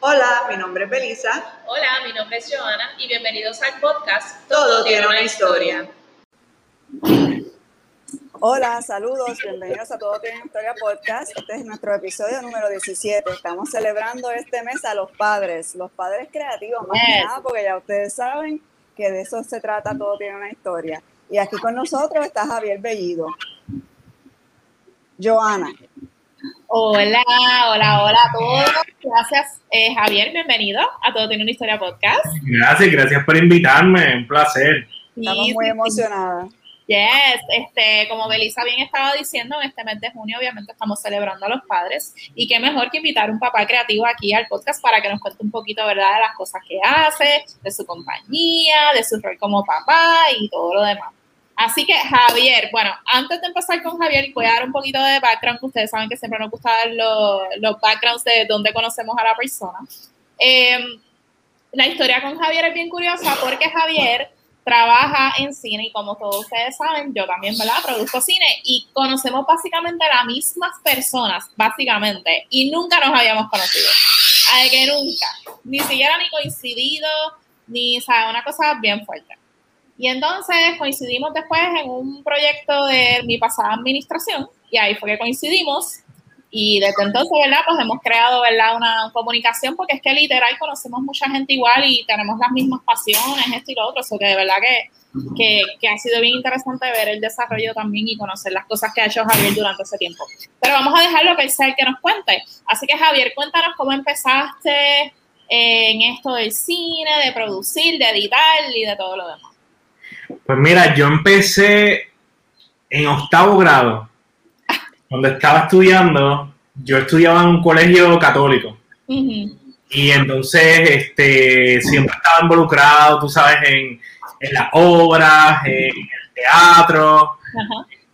Hola, mi nombre es Belisa. Hola, mi nombre es Joana y bienvenidos al podcast Todo, tiene una historia. Hola, saludos, bienvenidos a Todo Tiene una Historia Podcast. Este es nuestro episodio número 17. Estamos celebrando este mes a los padres, los padres creativos, más que nada, porque ya ustedes saben que de eso se trata Todo Tiene una Historia. Y aquí con nosotros está Javier Bellido. Joana. Hola, hola, hola a todos. Gracias, eh, Javier, bienvenido a Todo Tiene una Historia Podcast. Gracias, gracias por invitarme, un placer. Estamos Sí, muy sí, emocionadas. Yes, este, como Belisa bien estaba diciendo, en este mes de junio obviamente estamos celebrando a los padres y qué mejor que invitar a un papá creativo aquí al podcast para que nos cuente un poquito, ¿verdad?, de las cosas que hace, de su compañía, de su rol como papá y todo lo demás. Así que Javier, bueno, antes de empezar con Javier, voy a dar un poquito de background, que ustedes saben que siempre nos gusta dar los, los backgrounds de dónde conocemos a la persona. Em, la historia con Javier es bien curiosa porque Javier trabaja en cine y como todos ustedes saben, yo también, ¿verdad? Produzco cine y conocemos básicamente a las mismas personas, básicamente, y nunca nos habíamos conocido. Ay, que nunca. Ni siquiera ni coincidido, ni, ¿sabes? Una cosa bien fuerte. Y entonces coincidimos después en un proyecto de mi pasada administración y ahí fue que coincidimos y desde entonces, ¿verdad? Pues hemos creado, ¿verdad? Una comunicación porque es que literal conocemos mucha gente igual y tenemos las mismas pasiones, esto y lo otro, eso que de verdad que, que, que ha sido bien interesante ver el desarrollo también y conocer las cosas que ha hecho Javier durante ese tiempo. Pero vamos a dejarlo que sea el que nos cuente. Así que Javier, cuéntanos cómo empezaste en esto del cine, de producir, de editar y de todo lo demás. Pues mira, yo empecé en octavo grado. Cuando estaba estudiando, yo estudiaba en un colegio católico. Y entonces este, siempre estaba involucrado, tú sabes, en, en las obras, en el teatro.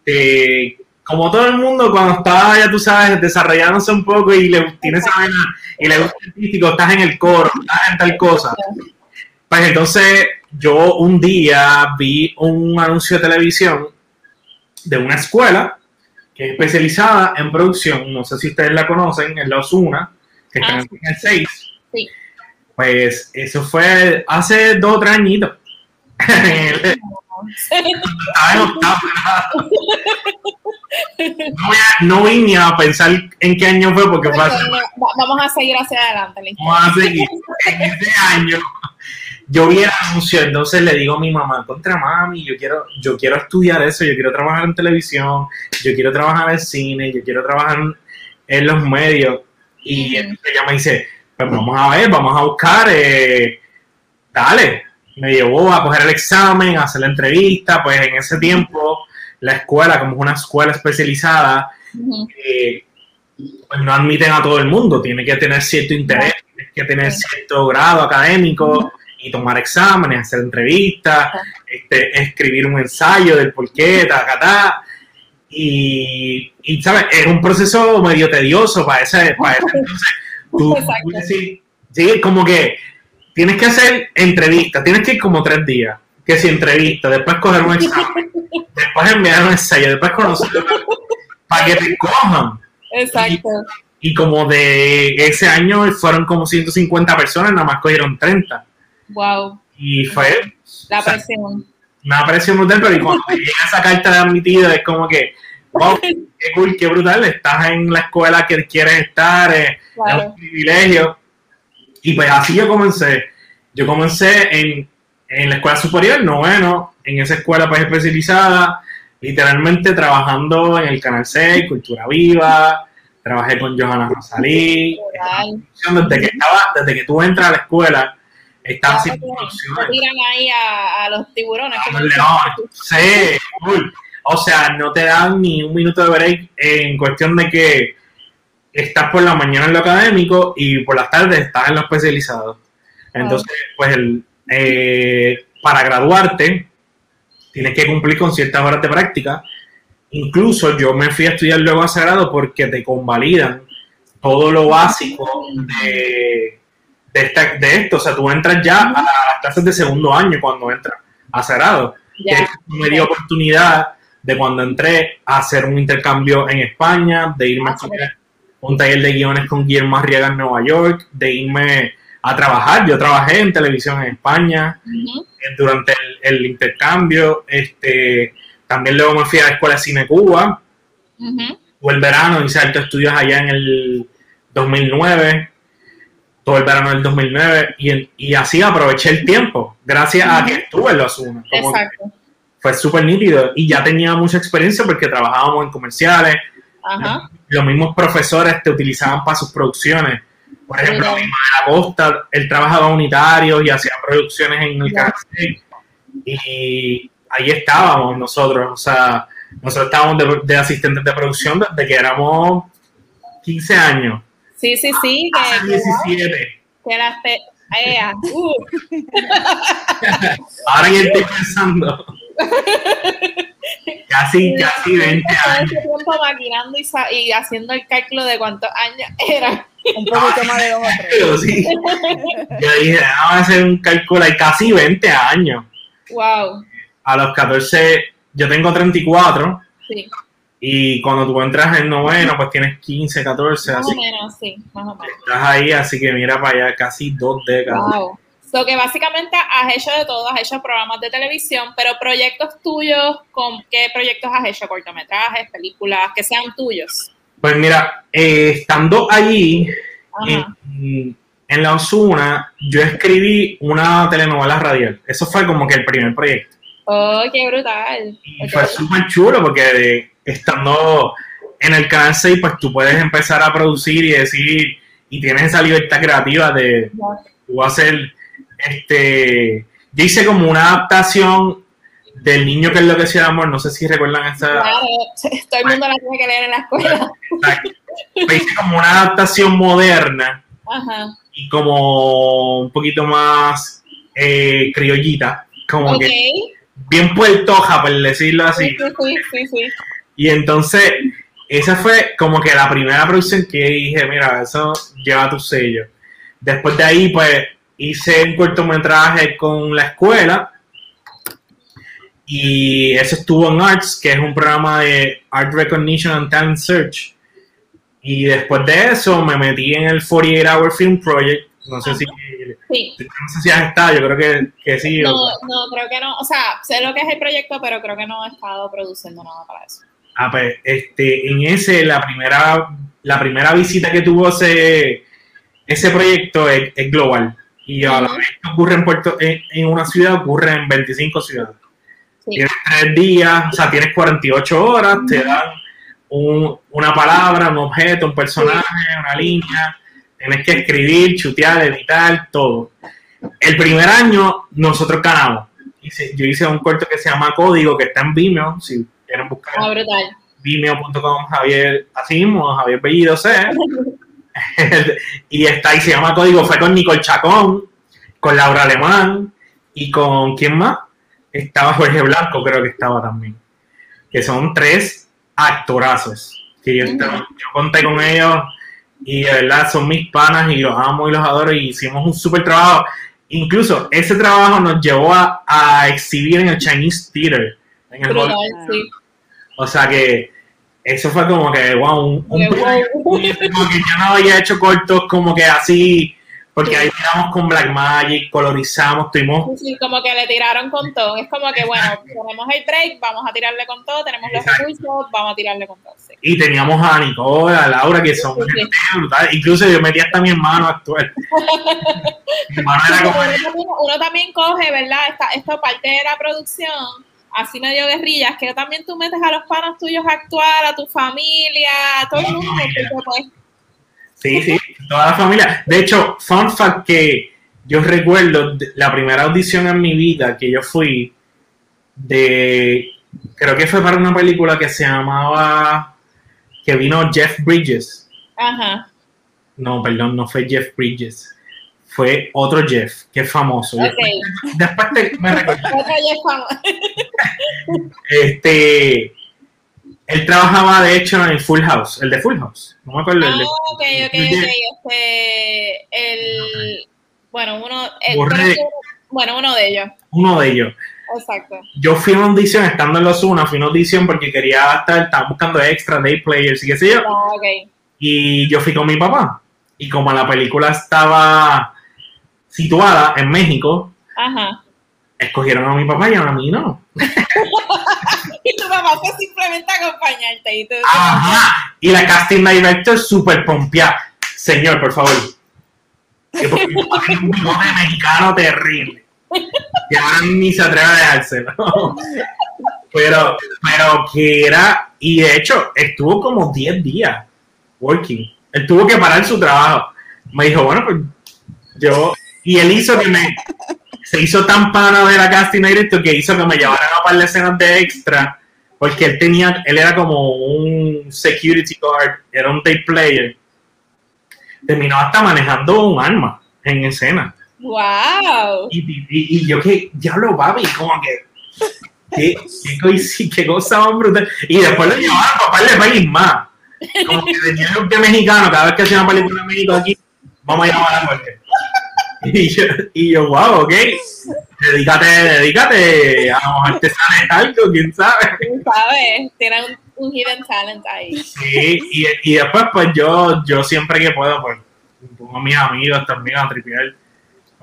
Eh, como todo el mundo, cuando estaba, ya tú sabes, desarrollándose un poco y le tiene esa vena y le gusta el artístico, estás en el coro, estás en tal cosa. Pues entonces yo un día vi un anuncio de televisión de una escuela que es especializada en producción, no sé si ustedes la conocen, en la Osuna, que está Ah, en el 6. Sí. Pues eso fue hace dos o tres añitos. No, voy a- no voy ni a pensar en qué año fue porque fue hace Vamos a seguir hacia adelante. Vamos a seguir. En ese año, yo vi el anuncio, entonces le digo a mi mamá, contra mami, yo quiero, yo quiero estudiar eso, yo quiero trabajar en televisión, yo quiero trabajar en cine, yo quiero trabajar en, los medios. Y entonces ella me dice, pues vamos a ver, vamos a buscar, eh, dale. Me llevó a coger el examen, a hacer la entrevista, pues en ese tiempo la escuela, como es una escuela especializada, eh, pues no admiten a todo el mundo, tiene que tener cierto interés, tiene que tener cierto grado académico y tomar exámenes, hacer entrevistas, este, escribir un ensayo del por qué, ta, ta, ta. Y, y, ¿sabes? Es un proceso medio tedioso para ese, para ese entonces. Tú, Exacto. tú decir- sí, como que tienes que hacer entrevistas, tienes que ir como tres días, que si entrevista, después coger un examen, después enviar un ensayo, después conocer para que te cojan. Exacto. Y como de ese año fueron como 150 personas, nada más cogieron 30. Wow. Y fue La o sea, presión. una presión brutal, pero y cuando te llega esa carta de admitido es como que, wow, qué cool, qué brutal, estás en la escuela que quieres estar, eh, es un privilegio. Y pues así yo comencé. Yo comencé en, en la escuela superior, noveno, en esa escuela pues especializada, literalmente trabajando en el Canal 6, Cultura Viva, trabajé con Johanna Rosalí, desde que estaba, desde que tú entras a la escuela, estás haciendo Te producciones. tiran ahí a, a los tiburones. a los leones. Sí, cool. O sea, no te dan ni un minuto de break en cuestión de que estás por la mañana en lo académico y por las tardes estás en lo especializado. Entonces, pues, el, eh, para graduarte, tienes que cumplir con ciertas horas de práctica. Incluso yo me fui a estudiar luego a Sagrado porque te convalidan todo lo básico de, de, esta- de esto. O sea, tú entras ya a las clases de segundo año cuando entras a. Que me dio oportunidad de cuando entré a hacer un intercambio en España, de irme a Ah, estudiar un taller de guiones con Guillermo Arriaga en Nueva York, de irme a trabajar. Yo trabajé en televisión en España eh, durante el, el intercambio. Este, también luego me fui a la Escuela de Cine Cuba. Ujú. Tuve el verano, hice altos estudios allá en el 2009. Todo el verano del 2009. Y, y así aproveché el tiempo. Gracias a que estuve en los Unos. Exacto. Fue súper nítido. Y ya tenía mucha experiencia porque trabajábamos en comerciales. Ajá. Los mismos profesores te utilizaban para sus producciones. Por ejemplo, Mira. Ismael Acosta, él trabajaba unitario y hacía producciones en el canal. Y ahí estábamos nosotros. O sea, nosotros estábamos de, de asistentes de producción desde que éramos 15 años. Sí, sí, sí. Que, Hace que, 17. que las te- uh, Ahora ya estoy pensando. casi, casi 20 todo años. ese tiempo maquinando y, sa- y haciendo el cálculo de cuántos años era. Un poquito más de dos o tres. Sí. Yo dije, vamos a hacer un cálculo, hay casi 20 años. Wow. A los 14, yo tengo 34 Sí, y cuando tú entras en noveno, pues tienes 15, 14, más o así. menos, sí, más o menos. Estás ahí, así que mira para allá, casi dos décadas. Wow. So que básicamente has hecho de todo, has hecho programas de televisión, pero proyectos tuyos, ¿con qué proyectos has hecho? Cortometrajes, películas, que sean tuyos. Pues mira, eh, estando allí en la Osuna, yo escribí una telenovela radial. Eso fue como que el primer proyecto. Oh, qué brutal. Y fue súper chulo porque estando en el canal 6, pues tú puedes empezar a producir y decir, y tienes esa libertad creativa de tú hacer, este, yo hice como una adaptación del niño que enloqueció de amor, no sé si recuerdan esa, Claro, todo el mundo la tiene que leer en la escuela. Pues hice como una adaptación moderna Ajá. y como un poquito más eh, criollita, como que bien puertoja, por decirlo así. Sí, sí, sí, sí, sí. Y entonces, esa fue como que la primera producción que dije, mira, eso lleva tu sello. Después de ahí, pues, hice un cortometraje con la escuela. Y eso estuvo en Arts, que es un programa de Art Recognition and Talent Search. Y después de eso me metí en el 48 Hour Film Project. No sé si, Sí. no sé si has estado, yo creo que, que sí. o- No, no, creo que no. O sea, sé lo que es el proyecto, pero creo que no he estado produciendo nada para eso. Ah, pues, este, en ese, la primera, la primera visita que tuvo ese, ese proyecto es, es global. Y a la vez que ocurre en, Puerto, en, en una ciudad, ocurre en 25 ciudades. Sí. Tienes tres días, o sea, tienes 48 horas, te Ujú. dan un- una palabra, un objeto, un personaje, una línea. Tienes que escribir, chutear, editar, todo. El primer año nosotros ganamos. Yo hice un corto que se llama Código, que está en Vimeo, si quieren buscar Ah, brutal. vimeo.com Javier, así mismo, Javier Bellido C. y está ahí, se llama Código, fue con Nicole Chacón, con Laura Alemán y con ¿quién más? Estaba Jorge Blanco, creo que estaba también. Que son tres actorazos. Que yo conté con ellos y de verdad son mis panas y los amo y los adoro y hicimos un súper trabajo. Incluso ese trabajo nos llevó a, a exhibir en el Chinese Theater. En el sí. o sea que eso fue como que, wow, un, un como que yo no había hecho cortos como que así, porque ahí tiramos con Black Magic, colorizamos, tuvimos, Sí, sí, como que le tiraron con todo. Es como que, bueno, tenemos el break, vamos a tirarle con todo, tenemos los Exacto. recursos, vamos a tirarle con todo. Sí. Y teníamos a Nicole, a Laura, que son Sí, sí. gente brutal. Incluso yo metí hasta a mi hermano a actuar. mi hermano era Pero como, uno, también, uno también coge, ¿verdad? Esta, esto parte de la producción, así medio guerrillas, que también tú metes a los panos tuyos a actuar, a tu familia, a todo el mundo, pues, sí, sí, toda la familia. De hecho, fun fact que yo recuerdo la primera audición en mi vida que yo fui de, creo que fue para una película que se llamaba, que vino Jeff Bridges. ajá, No, perdón, no fue Jeff Bridges. Fue otro Jeff, que es famoso. ok. Después, después te- me Este, él trabajaba de hecho en Full House, el de Full House. No me acuerdo el de. Ah, ok, ok, ok. Este, el, bueno, uno, el- que- bueno, uno de ellos, Uno de ellos. Exacto. Yo fui a una audición, estando en los una, fui a una audición porque quería estar, estaba buscando extra, day players y qué sé yo. Ah, ok. Y yo fui con mi papá. Y como la película estaba situada en México, Ajá. escogieron a mi papá y a mí no. Y tu papá fue simplemente a acompañarte. Y tú, Ajá. Y la casting director súper pompeada. Señor, por favor. Que porque mi papá tiene un bigote mexicano terrible. Ahora ni se atreve a dejárselo. Pero, pero que era, y de hecho, estuvo como 10 días working. Él tuvo que parar su trabajo. Me dijo, bueno, pues yo. Y él hizo que me. Se hizo tan pana de la casting director que hizo que me llevaran a par de escenas de extra. Porque él tenía, él era como un security guard, era un day player. Terminó hasta manejando un arma en escena. ¡Wow! Y, y- y- y yo que, diablo, papi, como que. ¿Qué, qué, cosa más brutal. Y después lo llevaron a par de pelis más. Como que tenía el de mexicano, cada vez que hacía una película en México aquí, vamos a llamar a la muerte. Y yo, y yo, wow, ok. Dedícate, dedícate. A lo mejor te sale algo, quién sabe. ¿Sabes? Tiene un, un hidden talent ahí. Sí, y, y después, pues yo, yo siempre que puedo, pues pongo a mis amigos también a tripear.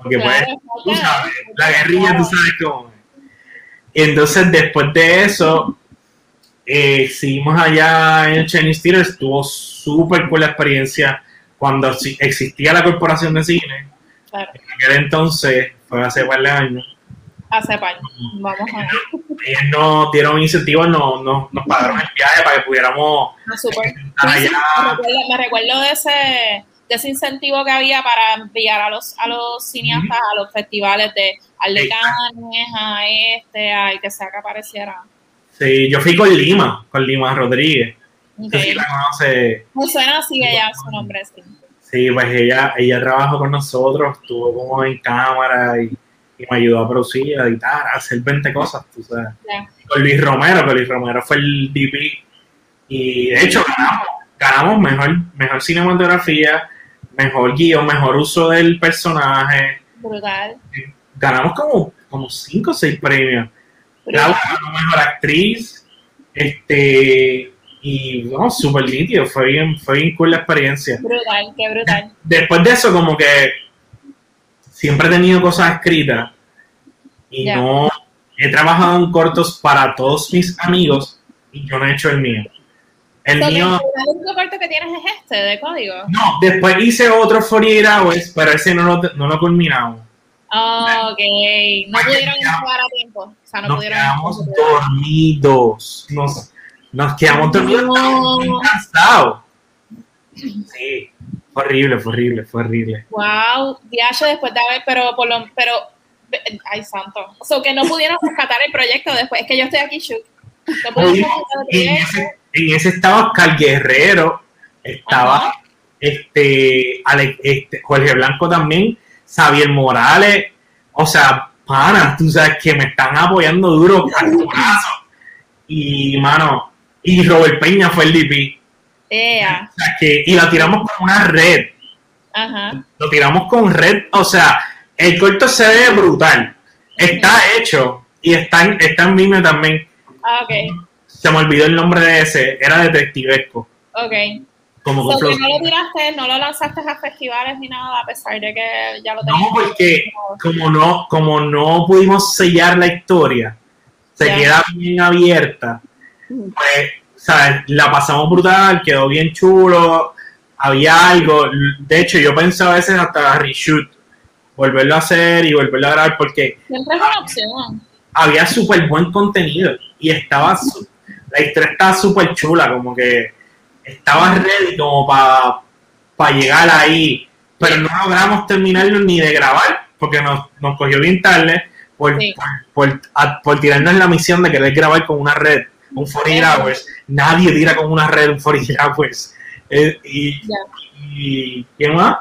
Porque pues, Claro, tú sabes, la guerrilla, tú sabes cómo. Y entonces, después de eso, eh, seguimos allá en Chinese Theater, estuvo súper cool la experiencia cuando existía la corporación de cine. Claro. En aquel entonces, fue hace par de años, Hace par. Vamos a ver. ellos nos dieron incentivos, nos, nos, nos pagaron el viaje para que pudiéramos No, Sí, sí, me, recuerdo, me recuerdo de ese, ese incentivo que había para enviar a los, a los cineastas a los festivales de al de Exacto. Cannes, a este, al que sea que apareciera. Sí, yo fui con Lima, con Lima Rodríguez. No sé si Ok. la conoce. Me suena así ella, su nombre, sí. Sí, pues ella, ella trabajó con nosotros, estuvo como en cámara y, y me ayudó a producir, a editar, a hacer 20 cosas, tú sabes. Con Luis Romero, que Luis Romero fue el DP. Y de hecho ganamos, ganamos mejor, mejor cinematografía, mejor guion, mejor uso del personaje. Brutal. Ganamos como, como 5 o 6 premios. brutal. Ganó mejor actriz. Este. Y no, súper nítido. Fue bien, fue bien cool la experiencia. Brutal, qué brutal. Después de eso, como que siempre he tenido cosas escritas y no he trabajado en cortos para todos mis amigos y yo no he hecho el mío. El So, mío, El único corto que tienes es este, de código. no, después hice otro 48 Hours, pero ese no lo, no lo culminamos. Ah, ok. No pudieron jugar a tiempo. O sea, no Nos pudieron. quedamos dormidos. Nos, nos quedamos dormidos. No. cansados. Sí, fue horrible, fue horrible, fue horrible. Wow, DH después de haber, pero por lo, pero, ay santo. O sea, que no pudieron rescatar el proyecto después. Es que yo estoy aquí shook. No pudieron rescatar el proyecto. En ese estaba Oscar Guerrero, estaba Ajá. este, Ale- este Jorge Blanco también, Xavier Morales, o sea, panas, tú sabes que me están apoyando duro. Y mano, y Robert Peña fue el DP. O sea, que, y la tiramos con una red, Ajá. lo tiramos con red, o sea, el corto se ve brutal, está hecho y está en, está en Vimeo también. Ah, ok. Se me olvidó el nombre de ese, era detectivesco. Ok. Como So, que no lo tiraste, no lo lanzaste a festivales ni nada, a pesar de que ya lo No, tenías. porque como no, como no pudimos sellar la historia, se queda bien abierta, pues, ¿sabes? La pasamos brutal, quedó bien chulo, había algo, de hecho yo pensé a veces hasta reshoot, volverlo a hacer y volverlo a grabar porque Siempre es una opción. había súper buen contenido y estaba, la historia estaba súper chula, como que estaba ready como para llegar ahí, pero no logramos terminarlo ni de grabar porque nos, nos cogió bien tarde por, Sí. por, por- a- por tirarnos la misión de querer grabar con una red, un 48 hours. Nadie tira con una red un 48 hours. Eh, y, y ¿qué más?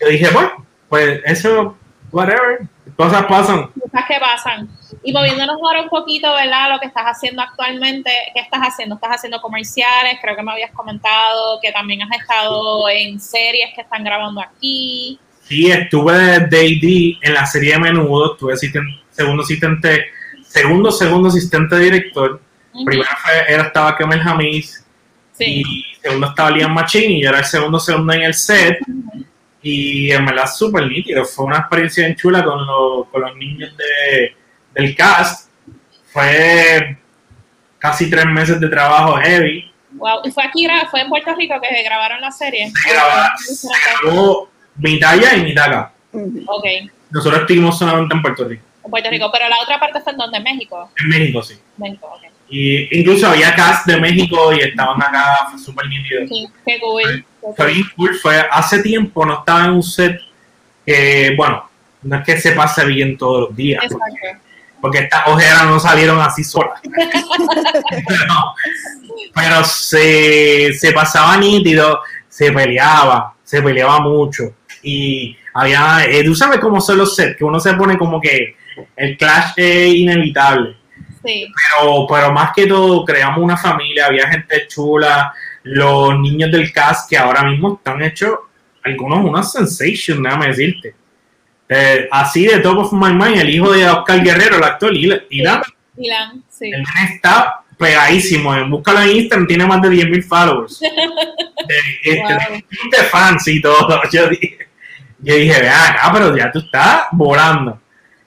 Yo dije, pues, pues eso, whatever, cosas pasan. Cosas que pasan. Y moviéndonos ahora un poquito, ¿verdad? Lo que estás haciendo actualmente, ¿qué estás haciendo? Estás haciendo comerciales, creo que me habías comentado que también has estado en series que están grabando aquí. Sí, estuve de AD en la serie de Menudo, estuve segundo asistente, segundo, segundo asistente director. Ujú. Primero fue, era, estaba Kemel Jamis, Sí. Y segundo estaba Liam Machine y yo era el segundo segundo en el set. Y en verdad súper nítido. Fue una experiencia bien chula con, los- con los niños de, del cast. Fue casi tres meses de trabajo heavy. Wow. ¿Y fue aquí, fue en Puerto Rico que grabaron la serie? Se se grabó mitad allá y mitad acá. Ok, Nosotros estuvimos solamente en Puerto Rico. en Puerto Rico. Pero la otra parte fue en donde, en México. En México, sí. México, ok. Y incluso había cast de México y estaban acá, fue súper nítido. Sí, qué cool. qué Fue cool. bien cool, fue hace tiempo no estaba en un set que, bueno, no es que se pase bien todos los días, porque, estas ojeras no salieron así solas. pero pero se, se pasaba nítido, se peleaba, se peleaba mucho. Y había, eh, tú sabes cómo son los sets, que uno se pone como que el clash es inevitable Sí, pero, pero más que todo creamos una familia, había gente chula, los niños del cast que ahora mismo están hechos, algunos unas sensation, déjame decirte. Eh, así de top of my mind, el hijo de Oscar Guerrero, el actor Ilan, Ilan, sí. nene está pegadísimo, eh, búscalo en Instagram, tiene más de 10.000 followers. Eh, este, Wow. de fans y todo. Yo dije, yo dije, acá, pero ya tú estás volando.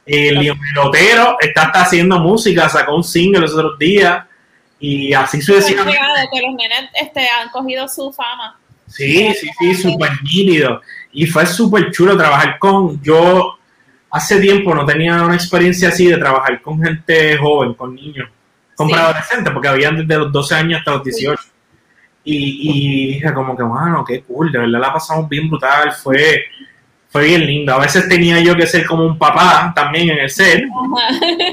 El pelotero está, está haciendo música, sacó un single los otros días y así sucesivamente. que los nenes este, han cogido su fama. Sí, sí, sí, súper nítido. Y fue súper chulo trabajar con. Yo hace tiempo no tenía una experiencia así de trabajar con gente joven, con niños, con Sí. preadolescentes, porque habían desde los 12 años hasta los 18. Y, y dije, como que, mano, qué cool, de verdad la pasamos bien brutal, fue, fue bien lindo. A veces tenía yo que ser como un papá también en el set.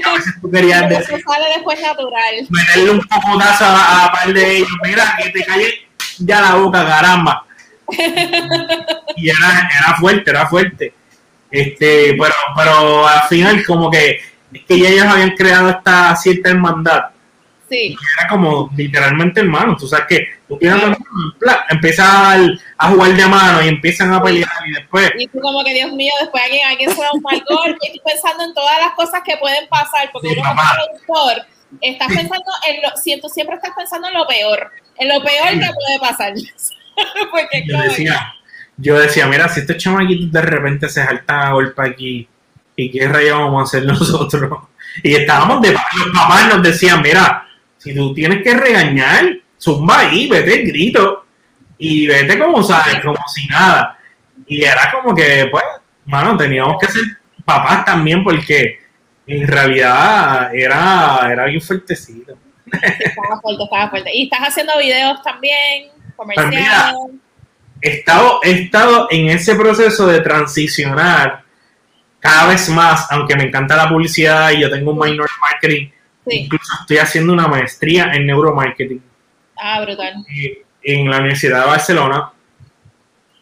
A veces tú querías Pero decir, eso sale después natural. meterle un pocotazo a, a par de ellos, mira, que te calles ya la boca, caramba. Y era, era fuerte, era fuerte. Este, pero, pero al final como que es que ya ellos habían creado esta cierta hermandad. Sí, Era como literalmente hermanos. Tú sabes que tú tienes al- a jugar de mano y empiezan a pelear y después y tú como que, Dios mío, después alguien, alguien se da un mal golpe y tú pensando en todas las cosas que pueden pasar, porque Sí, uno como productor estás Sí. pensando en lo, siento, siempre estás pensando en lo peor, en lo peor Sí. que puede pasar. porque yo decía, yo decía, mira, si estos chamaquitos de repente se saltan a golpe aquí, ¿y qué rayos vamos a hacer nosotros? Y estábamos de los papás nos decían, mira, si tú tienes que regañar, zumba ahí, vete el grito y vete como sabes, como si nada. Y era como que, pues, mano, teníamos que ser papás también porque en realidad era, era bien fuertecito. Estaba fuerte, estaba fuerte. Y estás haciendo videos también, Pues mira, comerciales. he estado, he estado en ese proceso de transicionar cada vez más, aunque me encanta la publicidad y yo tengo un minor marketing, Sí, incluso estoy haciendo una maestría en neuromarketing ah, brutal. eh, en la Universidad de Barcelona.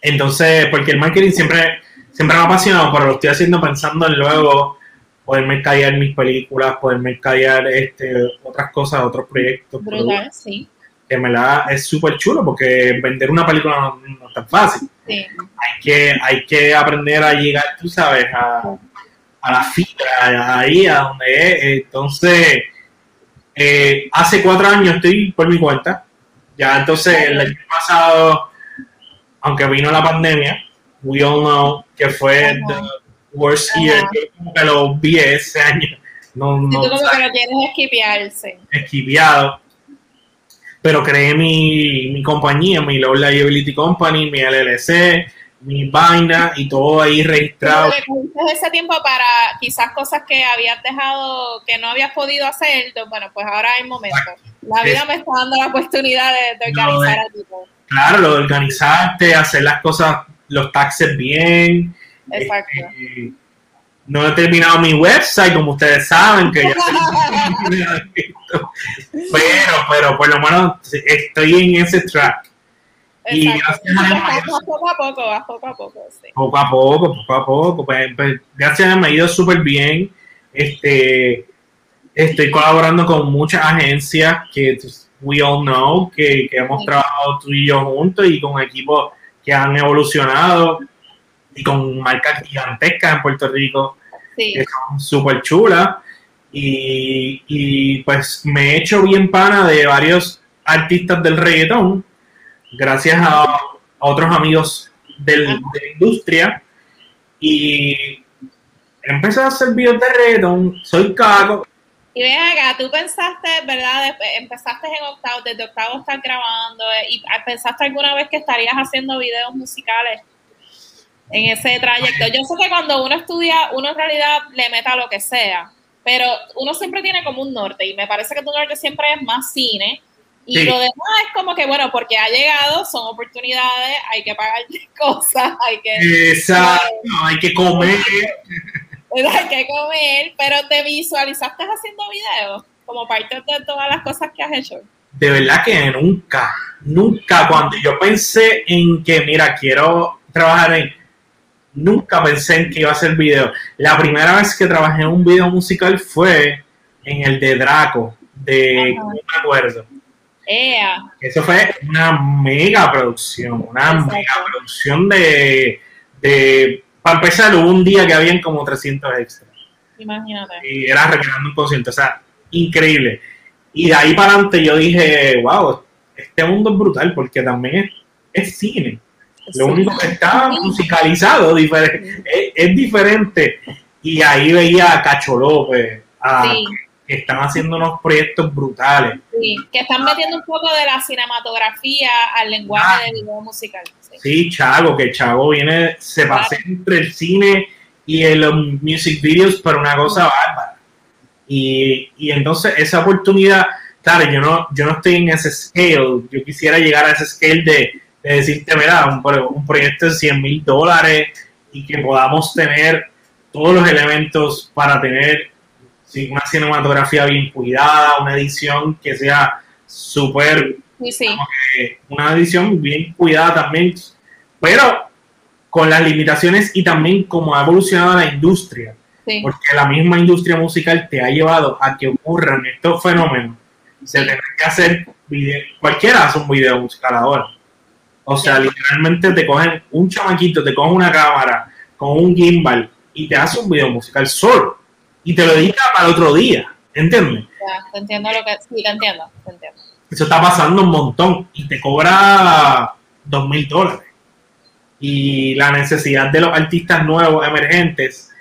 Entonces, porque el marketing siempre, siempre me ha apasionado, pero lo estoy haciendo pensando en luego poder mercadear mis películas, poder mercadear este, otras cosas, otros proyectos. Brutal, sí. Que me la es súper chulo porque vender una película no, no es tan fácil. Sí, hay que, hay que aprender a llegar, tú sabes, a, a la fibra, ahí a donde es. Entonces, eh, hace cuatro años estoy por mi cuenta. Ya entonces el año pasado, aunque vino la pandemia, we all know que fue the worst year. Yo como que lo vi ese año. No, tú como que lo quieres esquipearse. esquiviado. Pero creé mi, mi compañía, mi Low Liability Company, mi LLC, mi vaina y todo ahí registrado. Pero ese tiempo para quizás cosas que habías dejado, que no habías podido hacer, entonces, bueno, pues ahora hay momento. La vida me está dando la oportunidad de, de organizar tipo. Claro, lo de organizarte, hacer las cosas, los taxes bien. Exacto. Este, no he terminado mi website, como ustedes saben, que ya pero, pero por lo menos estoy en ese track. Y gracias a Dios, poco a poco, vas poco a poco, sí. poco a poco, poco a poco. Pues, pues, gracias a Dios me ha ido súper bien. Este, estoy colaborando con muchas agencias que pues, we all know, que, que hemos Sí. trabajado tú y yo juntos y con equipos que han evolucionado y con marcas gigantescas en Puerto Rico Sí, que son súper chulas. Y, y, pues me he hecho bien pana de varios artistas del reggaetón gracias a, otros amigos del- de la industria y empecé a hacer videos de reggaeton, soy caco, Y ven acá, tú pensaste, ¿verdad? Empezaste en octavo, desde octavo estás grabando, eh, y pensaste alguna vez que estarías haciendo videos musicales en ese trayecto. Yo sé que cuando uno estudia, uno en realidad le meta lo que sea, pero uno siempre tiene como un norte, y me parece que tu norte siempre es más cine. Y Sí. lo demás es como que, bueno, porque ha llegado, son oportunidades, hay que pagar cosas, hay que, exacto, hay que comer, hay que comer, pero te visualizaste haciendo videos como parte de todas las cosas que has hecho. de verdad que nunca, nunca cuando yo pensé en que, mira, quiero trabajar en, nunca pensé en que iba a hacer video. La primera vez que trabajé en un video musical fue en el de Draco, de, Ajá. no me acuerdo. Ea, Eso fue una mega producción, una Exacto. mega producción de, de, para empezar, hubo un día que habían como 300 extras imagínate. y era recreando un concierto, o sea, increíble. Y de ahí para adelante yo dije, wow, este mundo es brutal porque también es, es cine. Lo Sí. único que está musicalizado diferente, es, es diferente. Y ahí veía a Cacho López, a- Sí, están haciendo unos proyectos brutales. sí, que están metiendo un poco de la cinematografía al lenguaje de video musical. Sí. Sí, Chago, que Chago viene, se pasea entre el cine y el um, music videos, pero una cosa bárbara. Y, y entonces esa oportunidad, claro, yo no, yo no estoy en ese scale, yo quisiera llegar a ese scale de, de decirte, mira, un, un proyecto de 100 mil dólares y que podamos tener todos los elementos para tener sí, una cinematografía bien cuidada, una edición que sea súper Sí, sí, una edición bien cuidada también, pero con las limitaciones y también como ha evolucionado la industria, porque la misma industria musical te ha llevado a que ocurran estos fenómenos. Sí. tener que hacer video, cualquiera hace un video musical ahora. O sea, literalmente te cogen un chamaquito, te cogen una cámara con un gimbal y te hace un video musical solo y te lo dedica para otro día, ¿entiendes? Ya, te entiendo lo que. Sí, te entiendo, te entiendo. Eso está pasando un montón y te cobra dos mil dólares. Y la necesidad de los artistas nuevos, emergentes,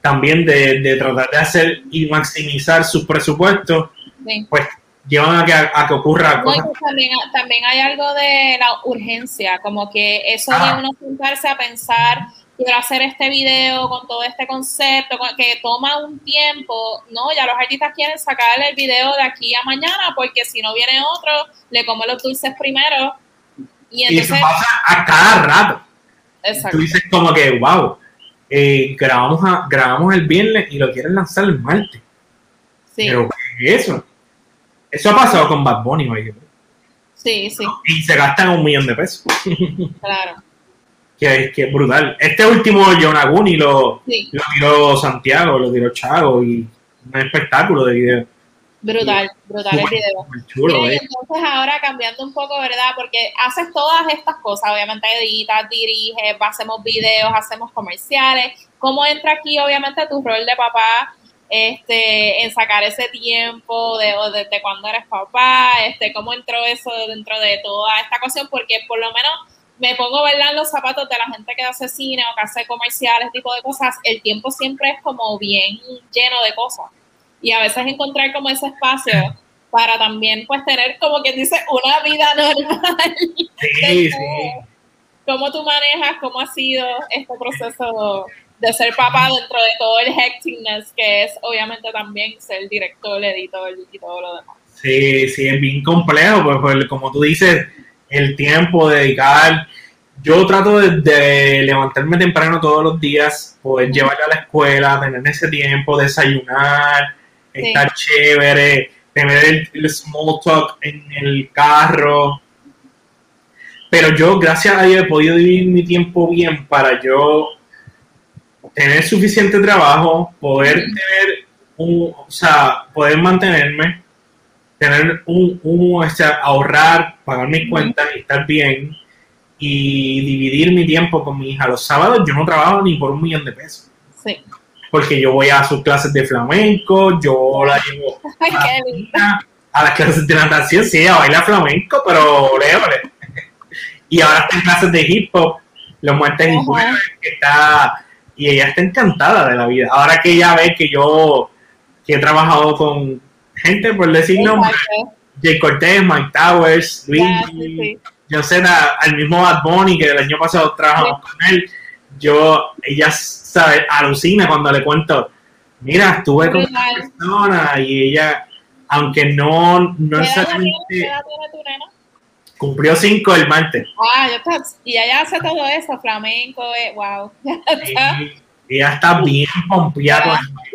también de, de tratar de hacer y maximizar sus presupuestos, Sí. pues llevan a que, a que ocurra cosas. que también, también hay algo de la urgencia, como que eso Ah. de uno sentarse a pensar, quiero hacer este video con todo este concepto, con- que toma un tiempo, no, ya los artistas quieren sacarle el video de aquí a mañana, porque si no viene otro, le come los dulces primero, y Y eso entonces, pasa a cada rato. exacto, Tú dices como que, wow, eh, grabamos, a- grabamos el viernes y lo quieren lanzar el martes. sí, Pero, ¿qué es eso? Eso ha pasado con Bad Bunny, oye, sí, sí, y se gastan un millón de pesos. claro, que es que es brutal. Este último Yonaguni lo, sí, lo tiró Santiago, lo tiró Chago y un espectáculo de video. brutal, brutal el video. chulo, Mira, eh. entonces ahora cambiando un poco, ¿verdad? Porque haces todas estas cosas, obviamente editas, diriges, hacemos videos, hacemos comerciales. ¿Cómo entra aquí, obviamente, tu rol de papá este, en sacar ese tiempo de, o desde cuando eres papá? Este, ¿Cómo entró eso dentro de toda esta cuestión? Porque por lo menos me pongo ¿verdad? en los zapatos de la gente que hace cine o que hace comerciales, tipo de cosas. El tiempo siempre es como bien lleno de cosas. Y a veces encontrar como ese espacio para también pues tener como quien dice una vida normal. Sí, sí. ¿Cómo tú manejas, cómo ha sido este proceso de ser papá dentro de todo el hecticness que es obviamente también ser director, editor y todo lo demás? Sí, sí, es bien complejo, pues, pues, como tú dices, el tiempo, dedicar. Yo trato de, de levantarme temprano todos los días, poder llevarla a la escuela, tener ese tiempo, desayunar, Sí. estar chévere, tener el, el small talk en el carro. Pero yo, gracias a Dios, he podido dividir mi tiempo bien para yo tener suficiente trabajo, poder tener un, o sea, poder mantenerme, tener un, un o sea, ahorrar, pagar mis cuentas y estar bien y dividir mi tiempo con mi hija. Los sábados yo no trabajo ni por un millón de pesos, Sí. porque yo voy a sus clases de flamenco, yo la llevo a, las clases de natación, sí, a bailar flamenco, pero ole, ole. y ahora está en clases de hip hop, los y jueves, que está, y ella está encantada de la vida. Ahora que ella ve que yo, que he trabajado con gente, por decir nombres, Exacto. Jay Cortez, Mike Towers, sí, Luigi, sí. yo sé, la- al mismo Bad Bunny, que el año pasado trabajamos con él, yo, ella sabe, alucina cuando le cuento, mira, estuve con esta persona y ella, aunque no, no ¿Qué edad tiene- qué necesariamente edad tiene tu nena? cumplió cinco el martes. Ah, yo está, y ella hace todo eso, flamenco, eh, wow. Y ella está bien pompeada con el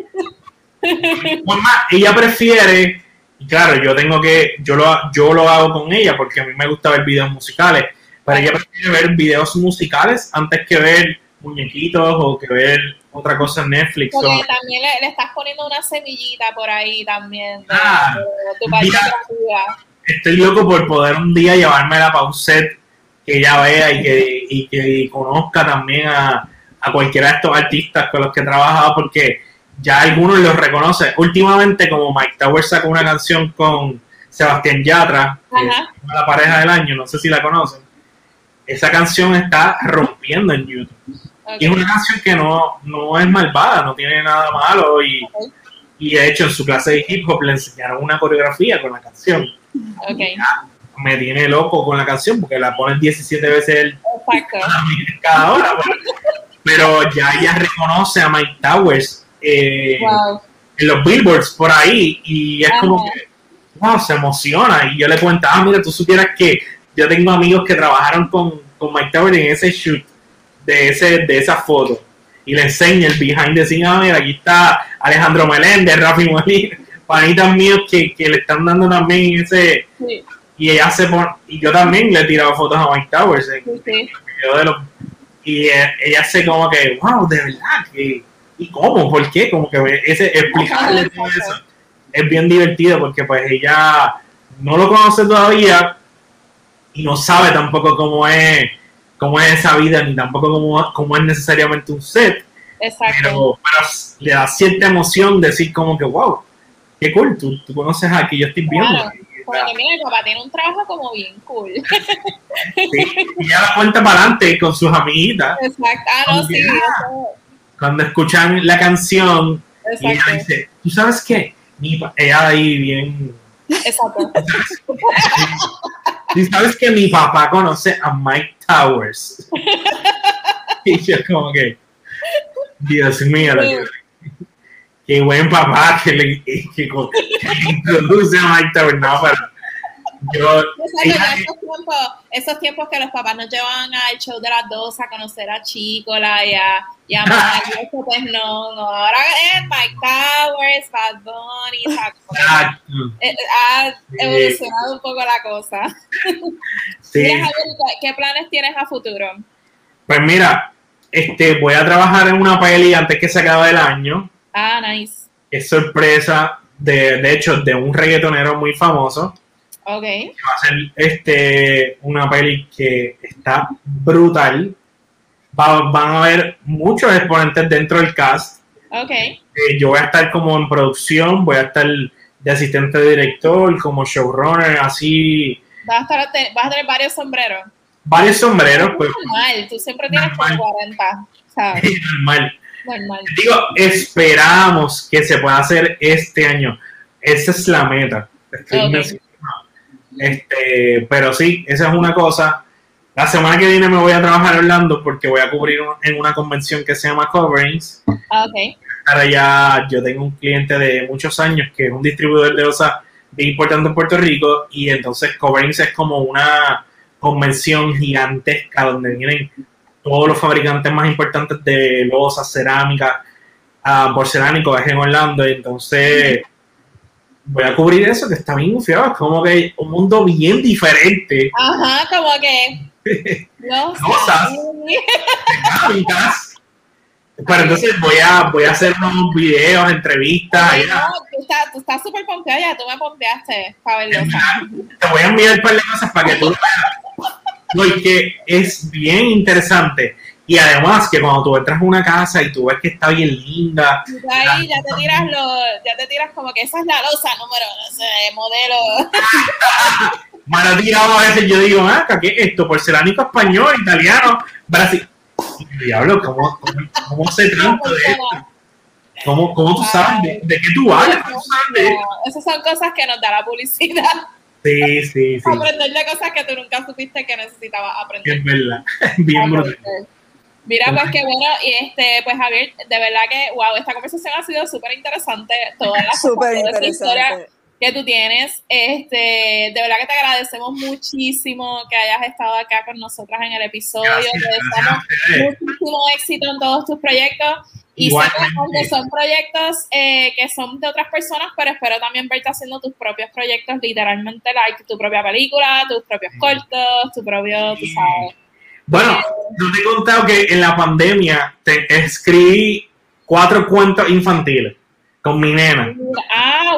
Ella prefiere, y claro, yo tengo que, yo lo, yo lo hago con ella porque a mí me gusta ver videos musicales, pero ella prefiere ver videos musicales antes que ver muñequitos o que ver otra cosa en Netflix. Porque o- también le, le estás poniendo una semillita por ahí también de, Ah, de mira. estoy loco por poder un día llevarme la pauset que ella vea y que, y que conozca también a, a cualquiera de estos artistas con los que he trabajado porque ya algunos los reconoce. Últimamente como Mike Towers sacó una canción con Sebastián Yatra, que es la pareja del año, no sé si la conocen. Esa canción está rompiendo en YouTube. Y es una canción que no, no es malvada, no tiene nada malo y, y de hecho en su clase de hip hop le enseñaron una coreografía con la canción me tiene loco con la canción porque la ponen 17 veces el- exacto. cada hora. Pero ya ella reconoce a Mike Towers eh, Wow. en los billboards por ahí y es Ajá. como que, wow, se emociona. Y yo le cuento, ah, mira, tú supieras que yo tengo amigos que trabajaron con, con Mike Towers en ese shoot de, ese, de esa foto. Y le enseña el behind the scenes, ah, mira, aquí está Alejandro Meléndez, Rafi Molina, panitas míos que, que le están dando también ese, Sí, y ella se pone, y yo también le he tirado fotos a Mike Towers en, sí, sí. el video de los, y eh, ella se como que, wow, de verdad, que, y cómo, por qué, como que ese, explicarle todo eso es bien divertido porque pues ella no lo conoce todavía y no sabe tampoco cómo es, cómo es esa vida, ni tampoco cómo, cómo es necesariamente un set, Exacto. pero, pero le da cierta emoción decir como que, wow, qué cool, tú, tú conoces a que yo estoy viendo. Claro. Porque mira, mi papá tiene un trabajo como bien cool. Sí, y ella la cuenta para adelante con sus amiguitas Exacto. Ah, no, sí. Ya. Eso, cuando escuchan la canción y ella dice, ¿tú sabes qué? Mi pa-" ella ahí bien... Exacto. ¿Tú sabes que mi papá conoce a Mike Towers? y yo como que, Dios mío, que- qué buen papá que le, que, que le introduce a Mike Towers. No, pero yo... Ya esos tiempos, esos tiempos que los papás nos llevaban al show de las dos a conocer a Chicola y a, y a Mario, pues no, no, ahora es Mike Towers, Bad Bunny, eh, eh, ha evolucionado un poco la cosa. Sí. Mira, Javier, ¿qué planes tienes a futuro? Pues mira, este, voy a trabajar en una peli antes que se acabe el año. Ah, nice. Es sorpresa, de, de hecho, de un reggaetonero muy famoso. Ok, Va a ser este, una peli que está brutal. Va- van a haber muchos exponentes dentro del cast. ok. Eh, yo voy a estar como en producción, voy a estar de asistente de director, como showrunner, así. Vas a, estar, te- vas a tener varios sombreros. Varios sombreros, pues Normal, tú siempre tienes como Normal. 40, ¿sabes? normal. Normal. Digo, esperamos que se pueda hacer este año. Esa es la meta. Estoy Ok. Este, pero sí, esa es una cosa. La semana que viene me voy a trabajar Orlando porque voy a cubrir un- en una convención que se llama Coverings. Ah, ok. Ahora ya yo tengo un cliente de muchos años que es un distribuidor de losa bien importante en Puerto Rico y entonces Coverings es como una convención gigantesca donde vienen todos los fabricantes más importantes de losas, cerámica, ah, porcelánico, es en Orlando entonces voy a cubrir eso que está bien confiado, es como que un mundo bien diferente. Ajá, como que. No, Cosas. dinámicas. Pero entonces voy a, voy a hacer unos videos, entrevistas. Ay, no, tú estás tú estás súper pompeada ya, tú me pompeaste, Fabelosa. te voy a enviar un par de cosas para que tú lo veas. Porque es bien interesante. Y además que cuando tú entras a una casa y tú ves que está bien linda, ahí ya te tiras lo, ya te tiras como que esa es la losa número, no sé, modelo. Mara tirado a veces yo digo, ah, ¿qué es esto? Porcelánico español, italiano, Brasil. Diablo, ¿cómo, cómo, cómo sé tanto de esto? ¿Cómo, cómo tú sabes de, de qué tú hablas? Esas son cosas que nos da la publicidad. Sí, sí, sí. Aprender de cosas que tú nunca supiste que necesitabas aprender. Es verdad. Bien brutal. Mira, pues qué bueno, y este, pues Javier, de verdad que, wow, esta conversación ha sido súper interesante, todas las Súper toda esa historia interesante. que tú tienes, este, de verdad que te agradecemos muchísimo que hayas estado acá con nosotras en el episodio, Gracias, te deseamos muchísimo éxito en todos tus proyectos, y sé que son proyectos eh, que son de otras personas, pero espero también verte haciendo tus propios proyectos, literalmente, like tu propia película, tus propios cortos, tu propio, tú sabes. Bueno, yo te he contado que en la pandemia te escribí cuatro cuentos infantiles con mi nena. Ah,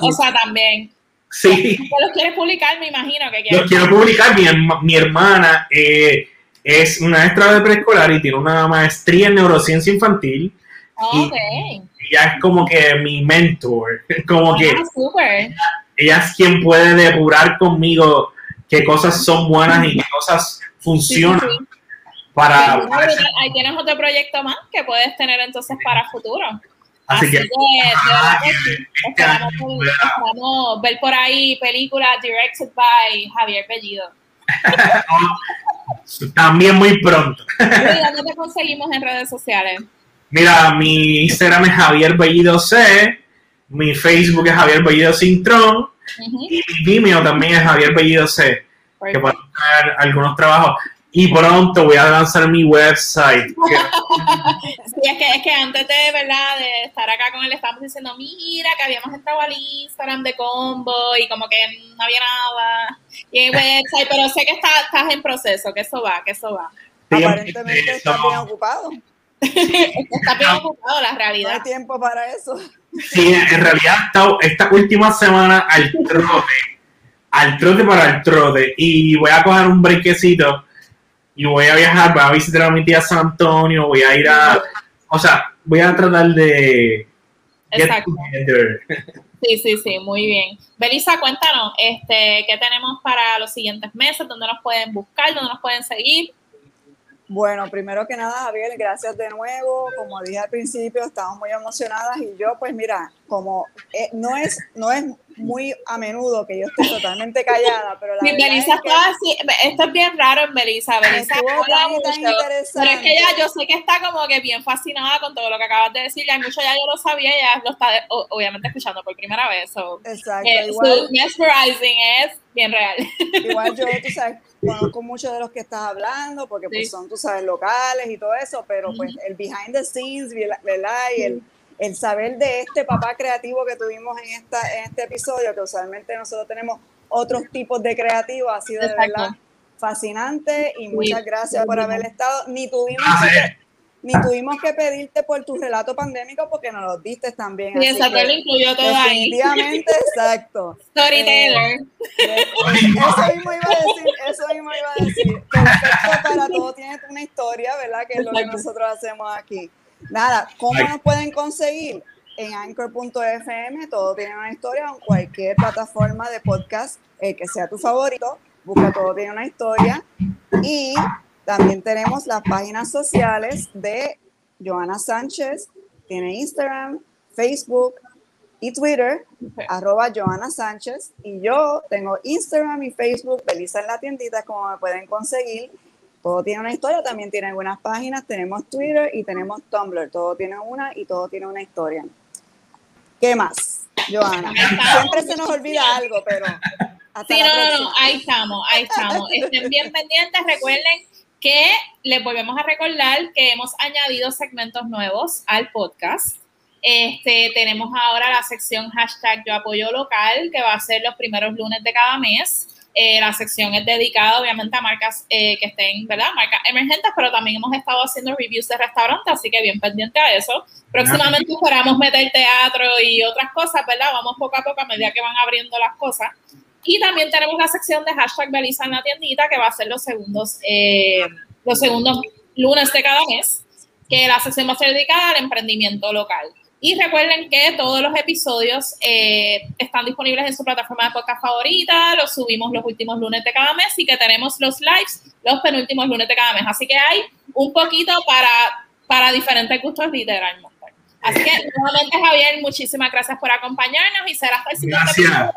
wow. O sea, también. Sí, ¿Tú los quieres publicar? Me imagino que quieres. quiero publicar. Mi, mi hermana eh, es una maestra de preescolar y tiene una maestría en neurociencia infantil. Ok. Ella es como que mi mentor. Como que Ah, súper. ella es quien puede depurar conmigo qué cosas son buenas y qué cosas funcionan Sí, sí, sí. para... Ahí tienes otro proyecto más que puedes tener entonces para futuro. Así que que este Esperamos, ver- ¿verdad? esperamos ver por ahí películas directed by Javier Bellido. también muy pronto. ¿Y dónde te conseguimos en redes sociales? Mira, mi Instagram es Javier Bellido C, mi Facebook es Javier Bellido Cintrón Ujú. y mi Vimeo también es Javier Bellido C, que pueden ver algunos trabajos. Y pronto voy a lanzar mi website. Sí, es que, es que antes de, ¿verdad? de estar acá con él, estábamos diciendo, mira, que habíamos entrado al Instagram de combo y como que no había nada. Y en website, pero sé que está, estás en proceso, que eso va, que eso va. Aparentemente estás bien ocupado. Está bien ocupado la No realidad. hay tiempo para eso. Sí, en realidad esta, esta última semana al trote, al trote para el trote. Y voy a coger un brequecito y voy a viajar, voy a visitar a mi tía San Antonio, voy a ir a, o sea, voy a tratar de Exacto. Sí, sí, sí, muy bien. Belisa, cuéntanos, este, ¿qué tenemos para los siguientes meses? ¿Dónde nos pueden buscar? ¿Dónde nos pueden seguir? Bueno, primero que nada, Javier, gracias de nuevo. Como dije al principio, estamos muy emocionadas y yo, pues mira, como eh, no es no es muy a menudo que yo esté totalmente callada, pero la Belisa es que así, esto es bien raro en Belisa estuvo habla mucho, pero es que ella, yo sé que está como que bien fascinada con todo lo que acabas de decir, ya mucho ya yo lo sabía, ya lo está obviamente escuchando por primera vez, so, Exacto, eh, igual, mesmerizing es bien real. igual yo, tú sabes, conozco muchos de los que estás hablando, porque pues Sí. son, tú sabes, locales y todo eso, pero pues el behind the scenes, ¿verdad? Y el, el saber de este papá creativo que tuvimos en, esta, en este episodio, que usualmente nosotros tenemos otros tipos de creativos, ha sido de verdad fascinante y Sí, muchas gracias por haber estado. Ni tuvimos, que, ni tuvimos que pedirte por tu relato pandémico porque nos lo diste también. Y esa lo incluyó todo ahí. definitivamente, exacto. Storyteller. Eso mismo iba a decir, eso mismo iba a decir. Perfecto para todo tiene una historia, ¿verdad? Que es lo que nosotros hacemos aquí. Nada, ¿cómo nos pueden conseguir? En anchor.fm, todo tiene una historia, en cualquier plataforma de podcast, el que sea tu favorito, busca todo tiene una historia. Y también tenemos las páginas sociales de Joana Sánchez, tiene Instagram, Facebook y Twitter, arroba Joana Sánchez. Y yo tengo Instagram y Facebook, Belisa en la tiendita, como me pueden conseguir. Todo tiene una historia, también tiene algunas páginas, tenemos Twitter y tenemos Tumblr. Todo tiene una y todo tiene una historia. ¿Qué más, Joana? Siempre se nos olvida algo, pero hasta Sí, no, no, ahí estamos, ahí estamos. Estén bien pendientes, recuerden que les volvemos a recordar que hemos añadido segmentos nuevos al podcast. Este, tenemos ahora la sección hashtag yo apoyo local, que va a ser los primeros lunes de cada mes. Eh, la sección es dedicada obviamente a marcas eh, que estén, ¿verdad? Marcas emergentes, pero también hemos estado haciendo reviews de restaurantes, así que bien pendiente a eso. Próximamente esperamos meter teatro y otras cosas, ¿verdad? Vamos poco a poco a medida que van abriendo las cosas. Y también tenemos la sección de hashtag Belisa en la tiendita, que va a ser los segundos, eh, los segundos lunes de cada mes, que la sección va a ser dedicada al emprendimiento local. Y recuerden que todos los episodios eh, están disponibles en su plataforma de podcast favorita, los subimos los últimos lunes de cada mes y que tenemos los lives los penúltimos lunes de cada mes. Así que hay un poquito para, para diferentes gustos literalmente. Así que nuevamente Javier, muchísimas gracias por acompañarnos y será hasta el siguiente Gracias.